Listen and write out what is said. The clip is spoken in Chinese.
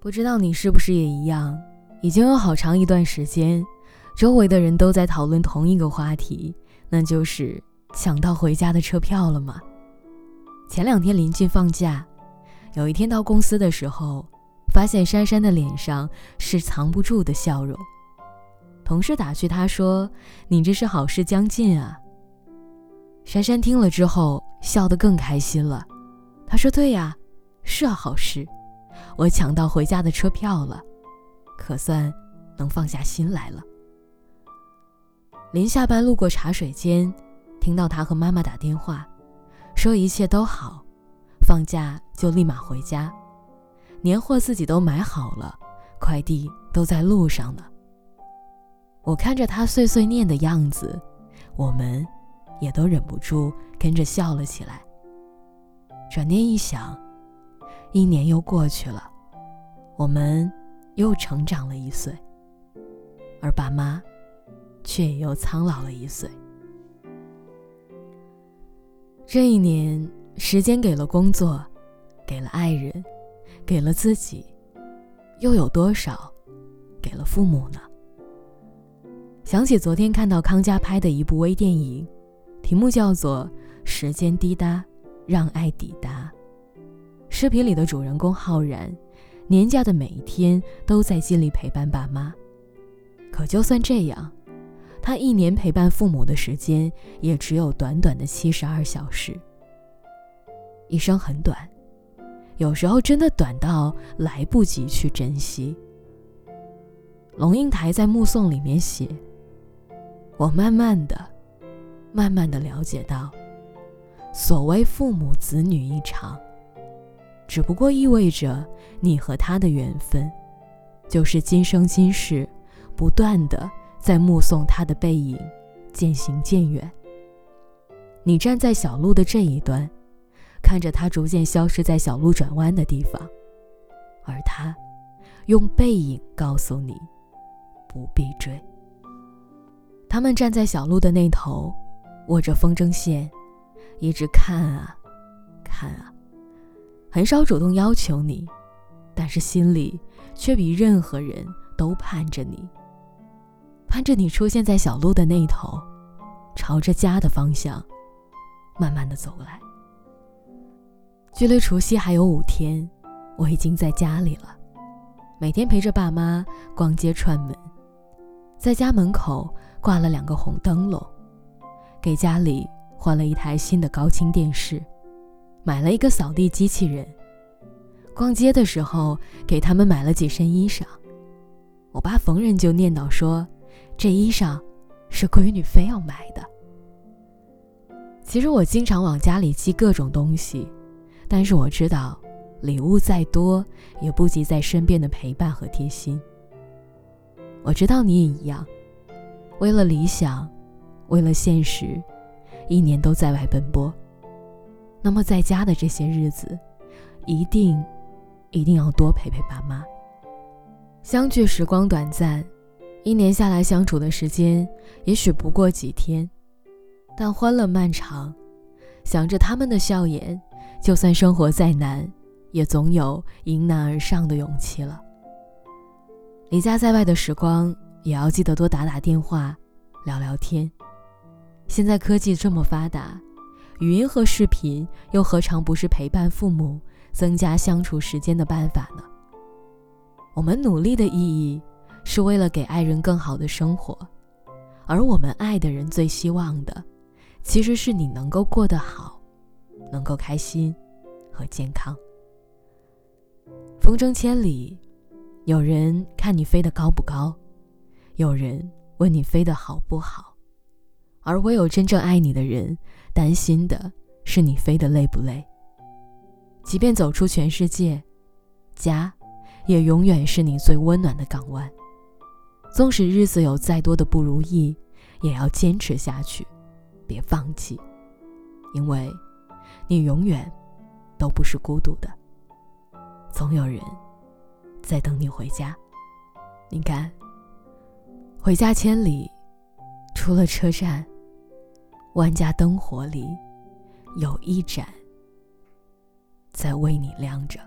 不知道你是不是也一样？已经有好长一段时间，周围的人都在讨论同一个话题，那就是抢到回家的车票了吗？前两天临近放假，有一天到公司的时候，发现珊珊的脸上是藏不住的笑容。同事打趣她说：“你这是好事将近啊。”珊珊听了之后笑得更开心了。她说：“对呀，是好事。”我抢到回家的车票了，可算能放下心来了。临下班路过茶水间，听到他和妈妈打电话，说一切都好，放假就立马回家，年货自己都买好了，快递都在路上呢。我看着他碎碎念的样子，我们也都忍不住跟着笑了起来。转念一想。一年又过去了，我们又成长了一岁，而爸妈却也又苍老了一岁。这一年，时间给了工作，给了爱人，给了自己，又有多少给了父母呢？想起昨天看到康佳拍的一部微电影，题目叫做《时间滴答，让爱抵达》。视频里的主人公浩然，年假的每一天都在尽力陪伴爸妈。可就算这样，他一年陪伴父母的时间也只有短短的七十二小时。一生很短，有时候真的短到来不及去珍惜。龙应台在《目送》里面写：“我慢慢的、慢慢的了解到，所谓父母子女一场。”只不过意味着你和他的缘分，就是今生今世，不断的在目送他的背影渐行渐远。你站在小路的这一端，看着他逐渐消失在小路转弯的地方，而他用背影告诉你不必追。他们站在小路的那头，握着风筝线，一直看啊，看啊。很少主动要求你，但是心里却比任何人都盼着你，盼着你出现在小路的那头，朝着家的方向慢慢的走来。距离除夕还有五天，我已经在家里了，每天陪着爸妈逛街串门，在家门口挂了两个红灯笼，给家里换了一台新的高清电视。买了一个扫地机器人。逛街的时候，给他们买了几身衣裳。我爸逢人就念叨说：“这衣裳是闺女非要买的。”其实我经常往家里寄各种东西，但是我知道，礼物再多也不及在身边的陪伴和贴心。我知道你也一样，为了理想，为了现实，一年都在外奔波。那么在家的这些日子，一定，一定要多陪陪爸妈。相聚时光短暂，一年下来相处的时间也许不过几天，但欢乐漫长。想着他们的笑颜，就算生活再难，也总有迎难而上的勇气了。离家在外的时光，也要记得多打打电话，聊聊天。现在科技这么发达。语音和视频又何尝不是陪伴父母、增加相处时间的办法呢？我们努力的意义是为了给爱人更好的生活，而我们爱的人最希望的，其实是你能够过得好，能够开心和健康。风筝千里，有人看你飞得高不高，有人问你飞得好不好，而唯有真正爱你的人。担心的是你飞得累不累。即便走出全世界，家也永远是你最温暖的港湾。纵使日子有再多的不如意，也要坚持下去，别放弃，因为，你永远都不是孤独的，总有人在等你回家。你看，回家千里，出了车站。万家灯火里，有一盏在为你亮着。